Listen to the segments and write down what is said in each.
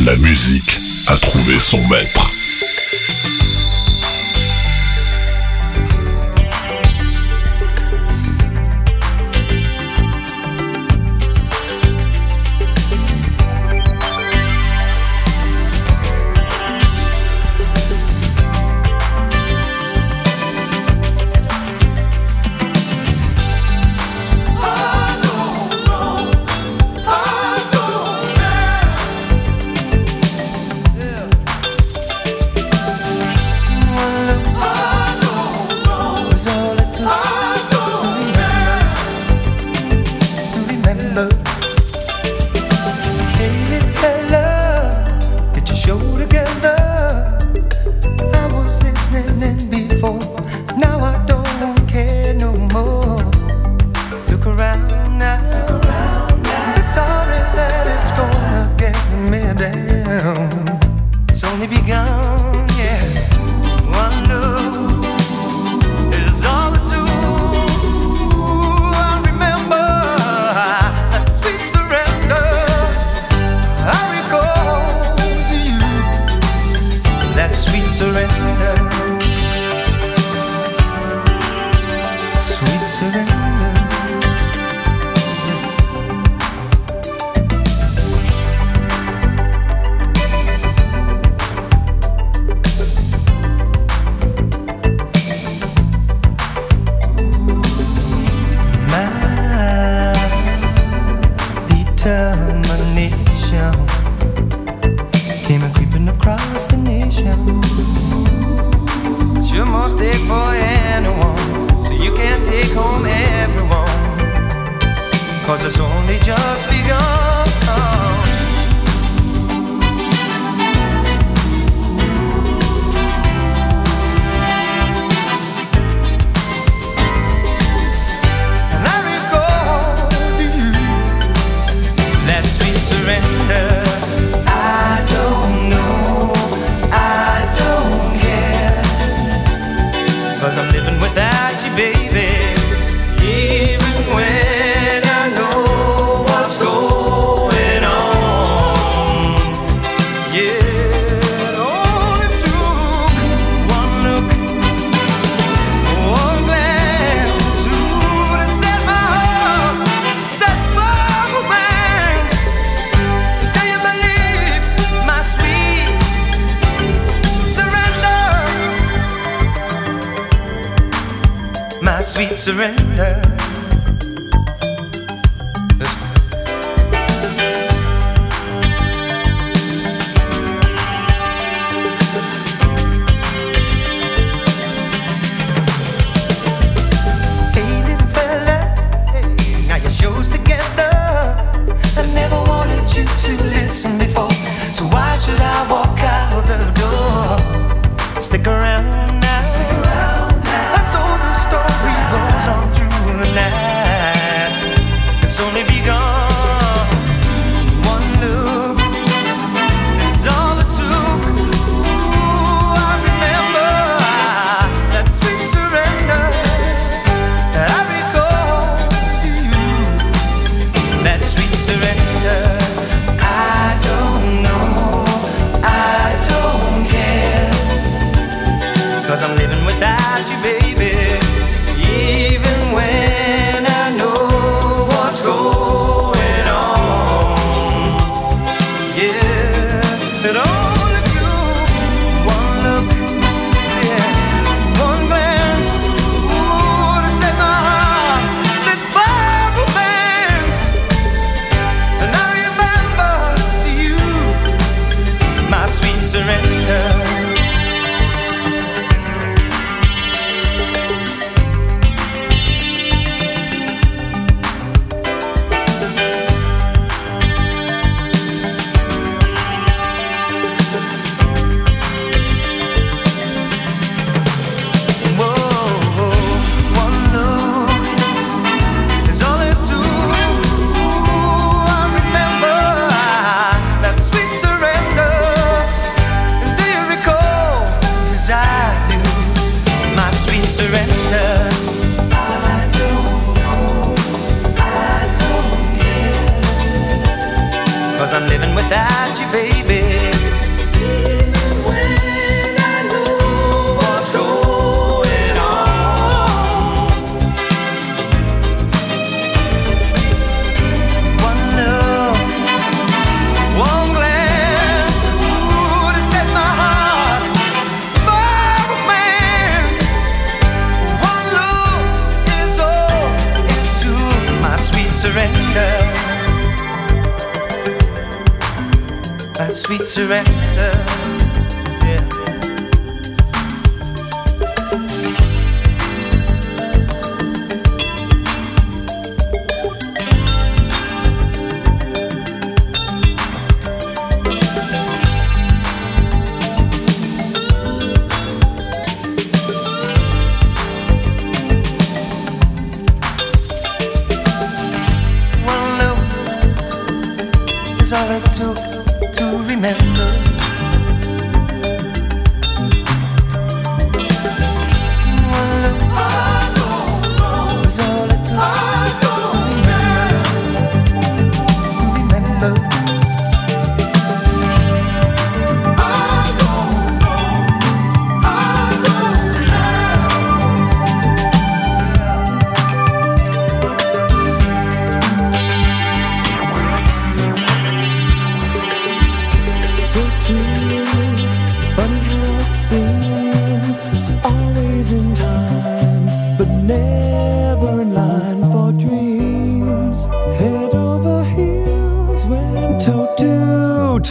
La musique a trouvé son maître.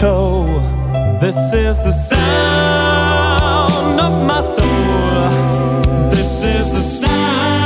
tiptoe. This is the sound of my soul. This is the sound.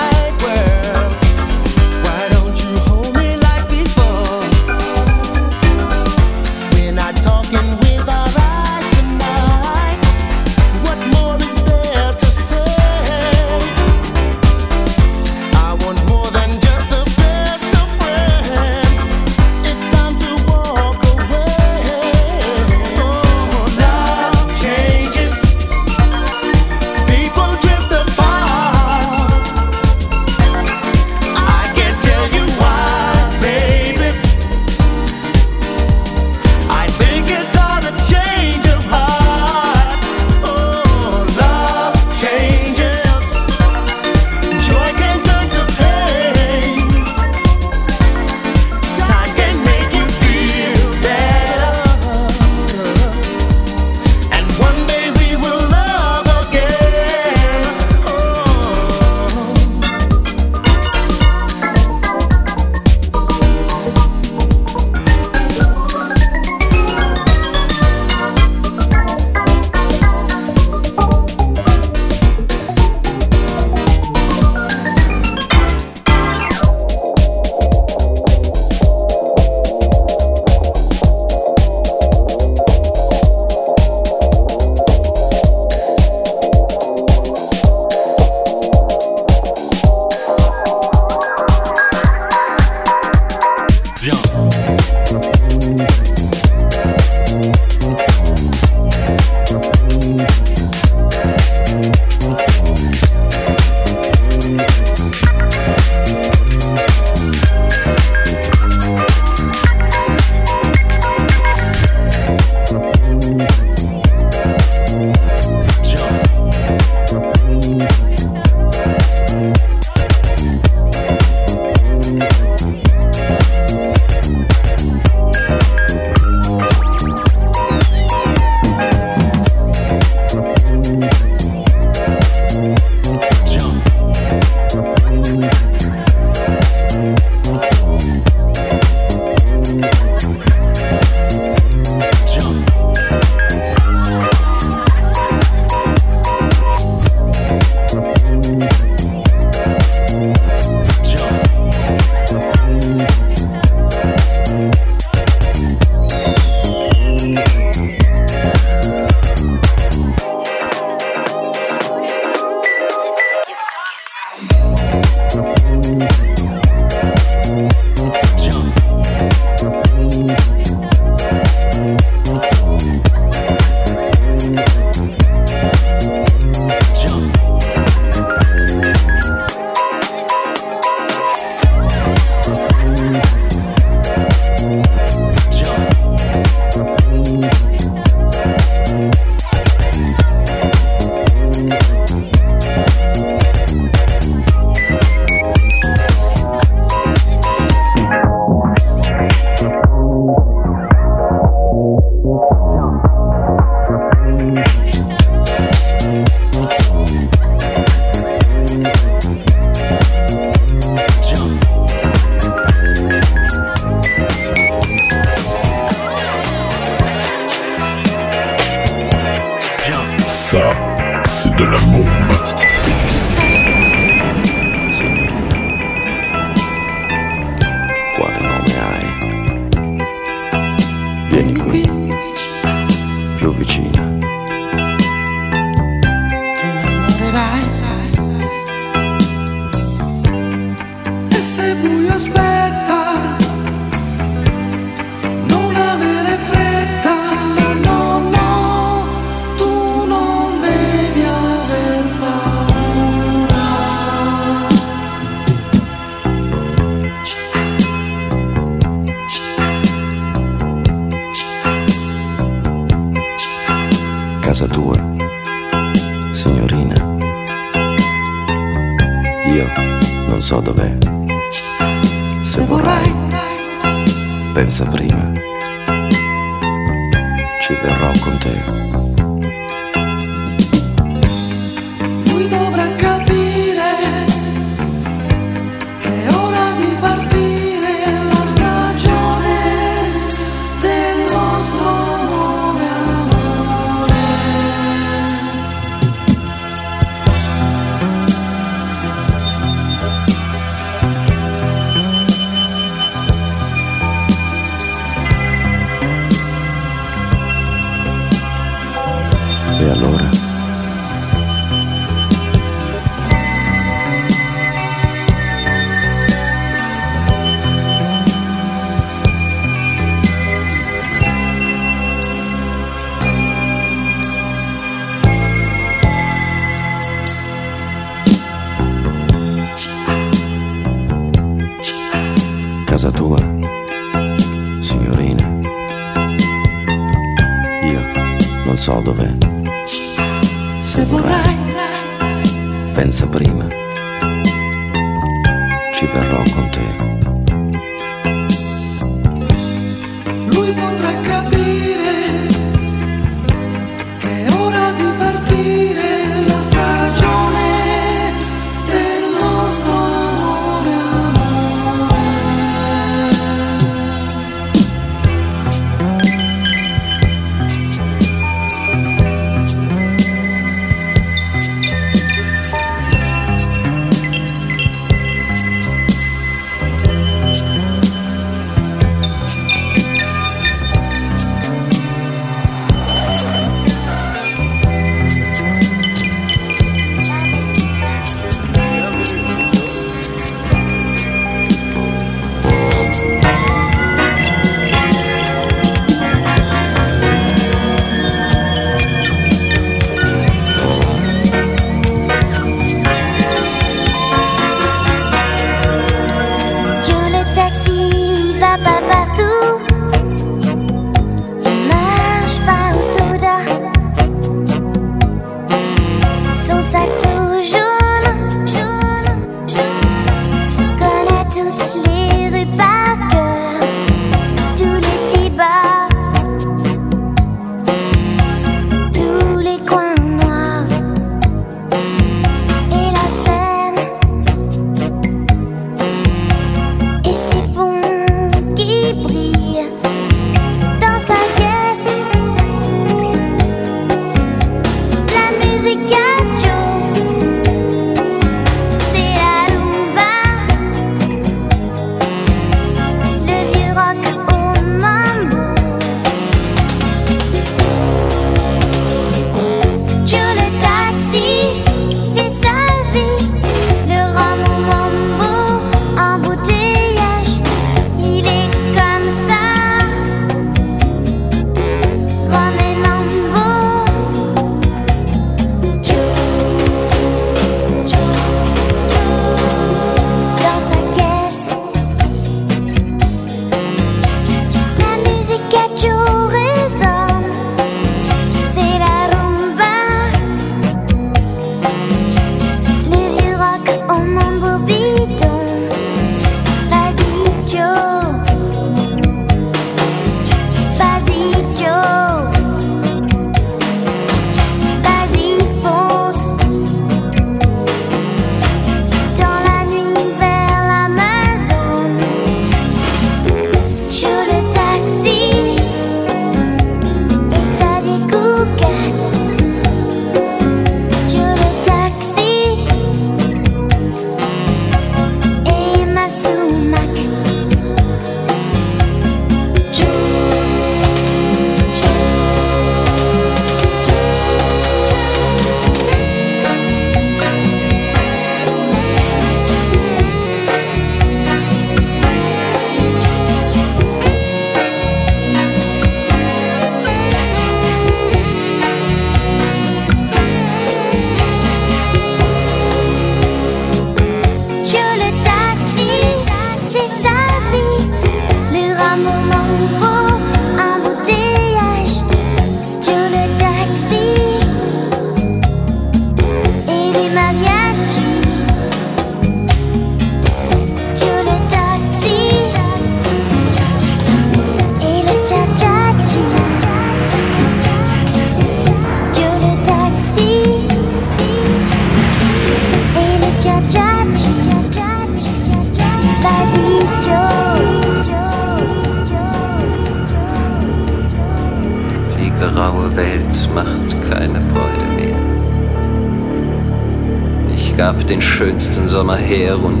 Sommer her und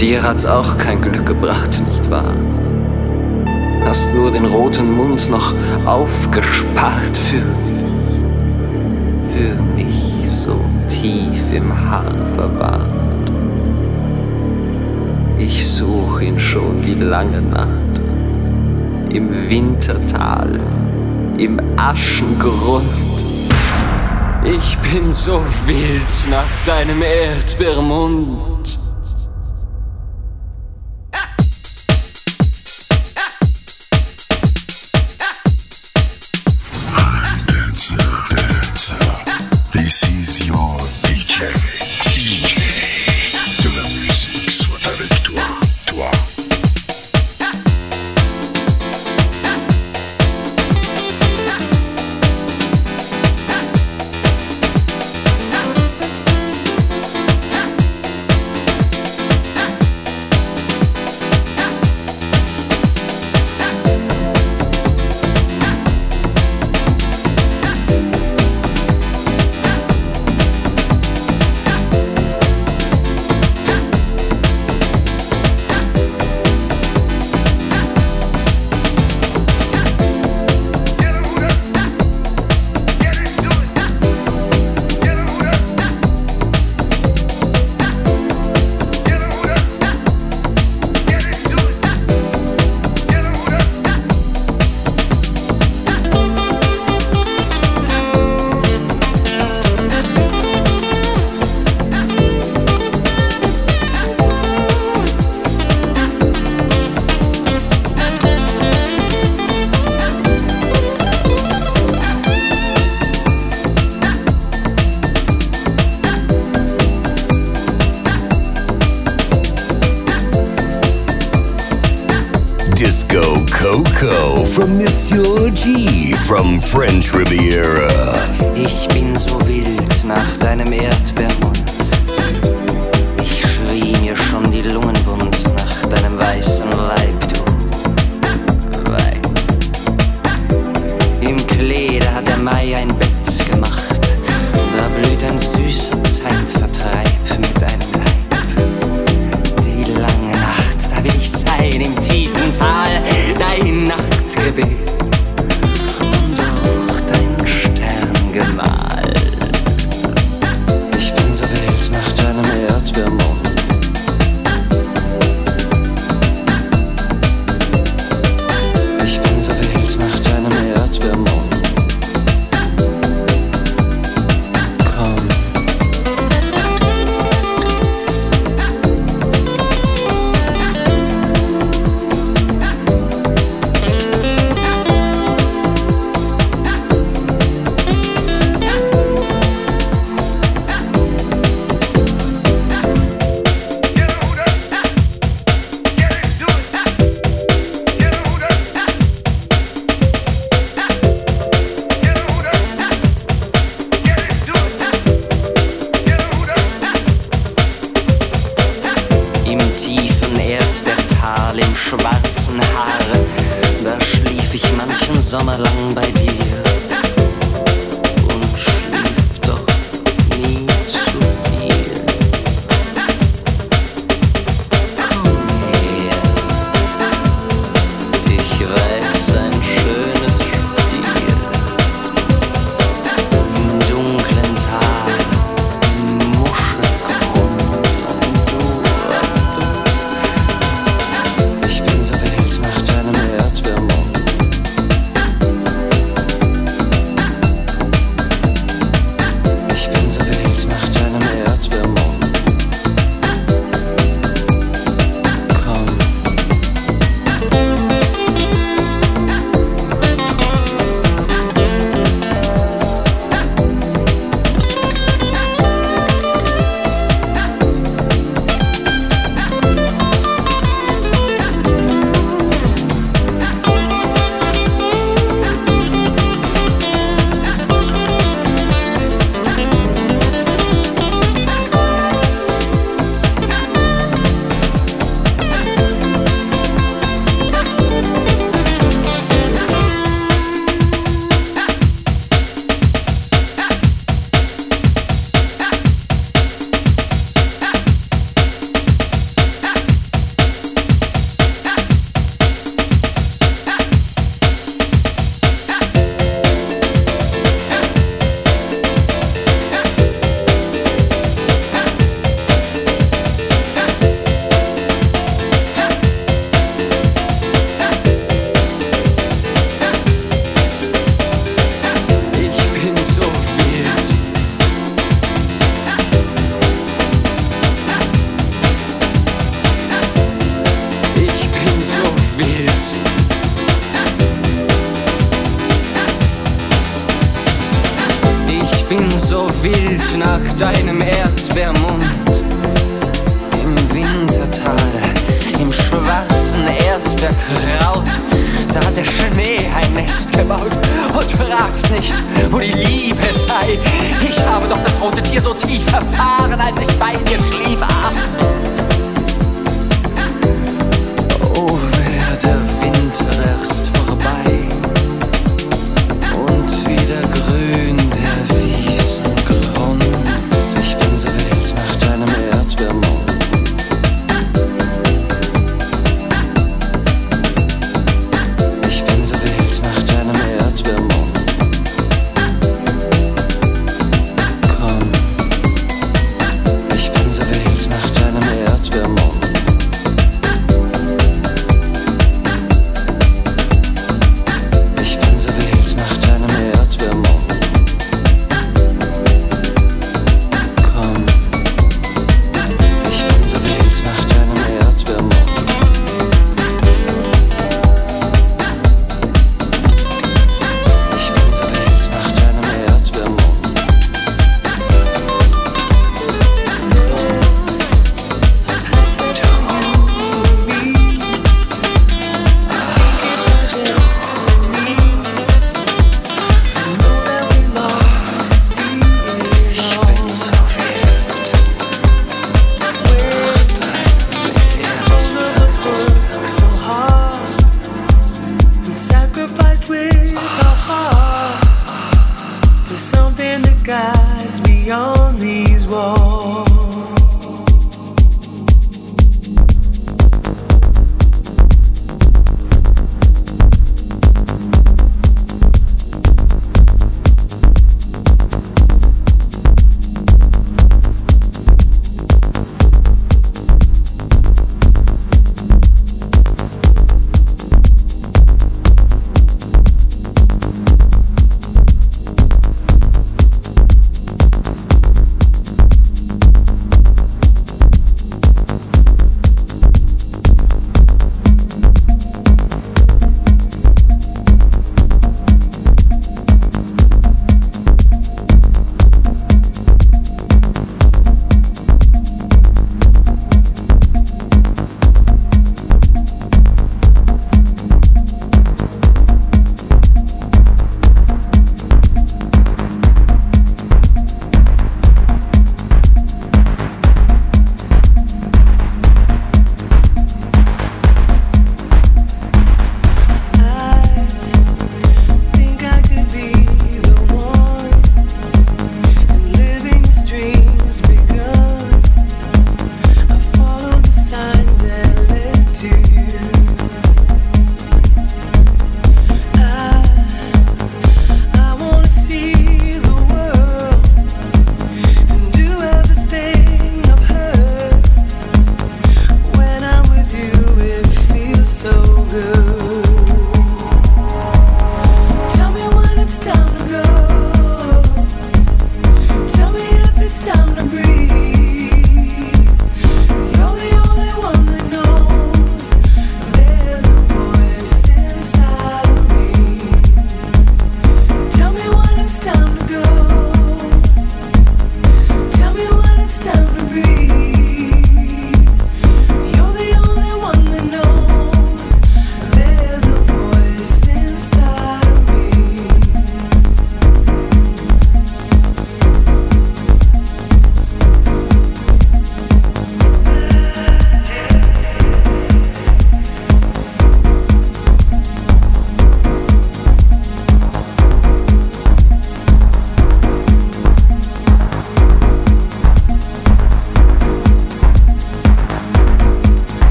dir hat's auch kein Glück gebracht, nicht wahr? Hast nur den roten Mund noch aufgespart für, für mich so tief im Haar verwahrt. Ich such ihn schon die lange Nacht im Wintertal, im Aschengrund. Ich bin so wild nach deinem Erdbeermund.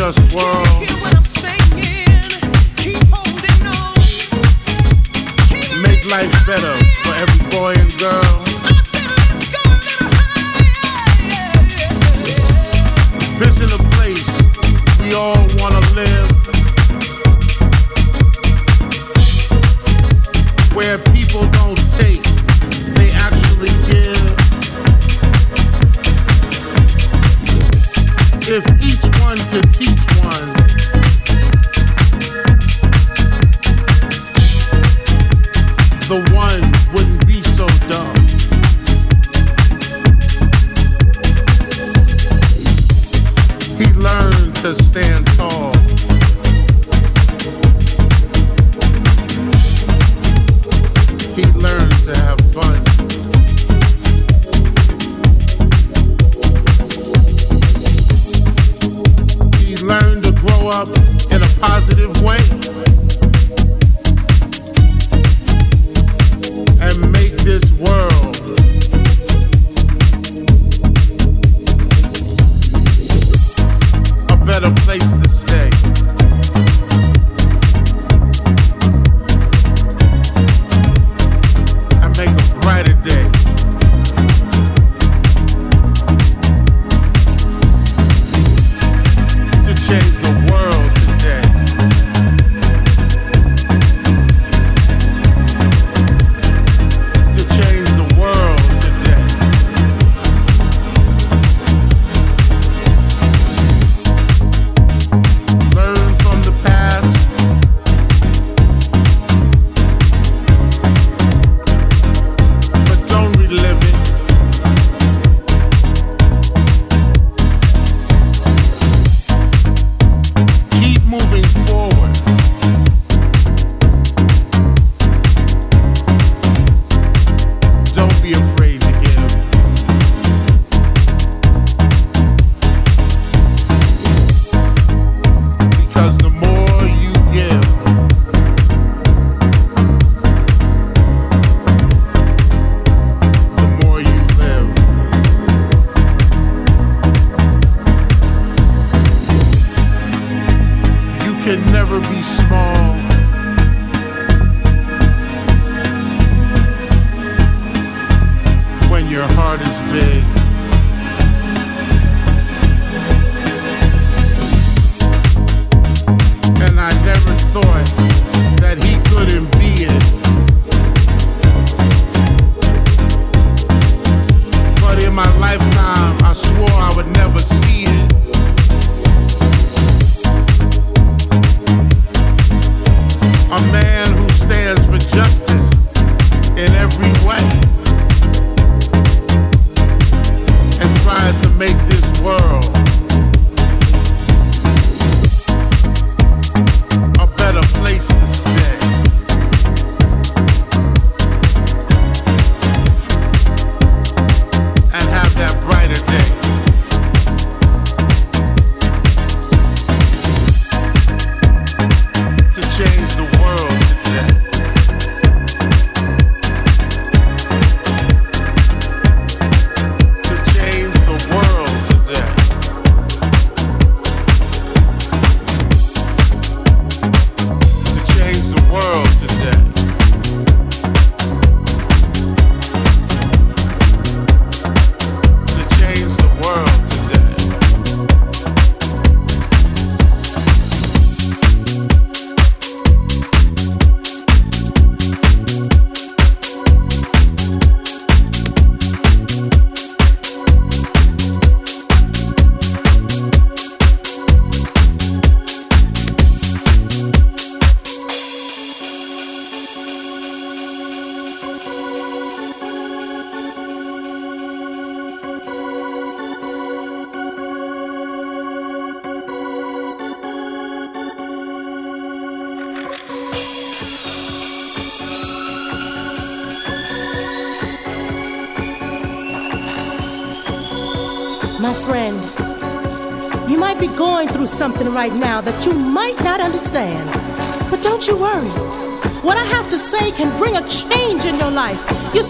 just world. Make life better.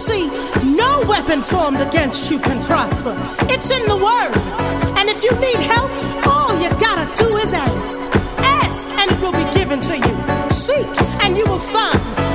See, no weapon formed against you can prosper. It's in the Word. And if you need help, all you gotta do is ask. Ask, and it will be given to you. Seek, and you will find.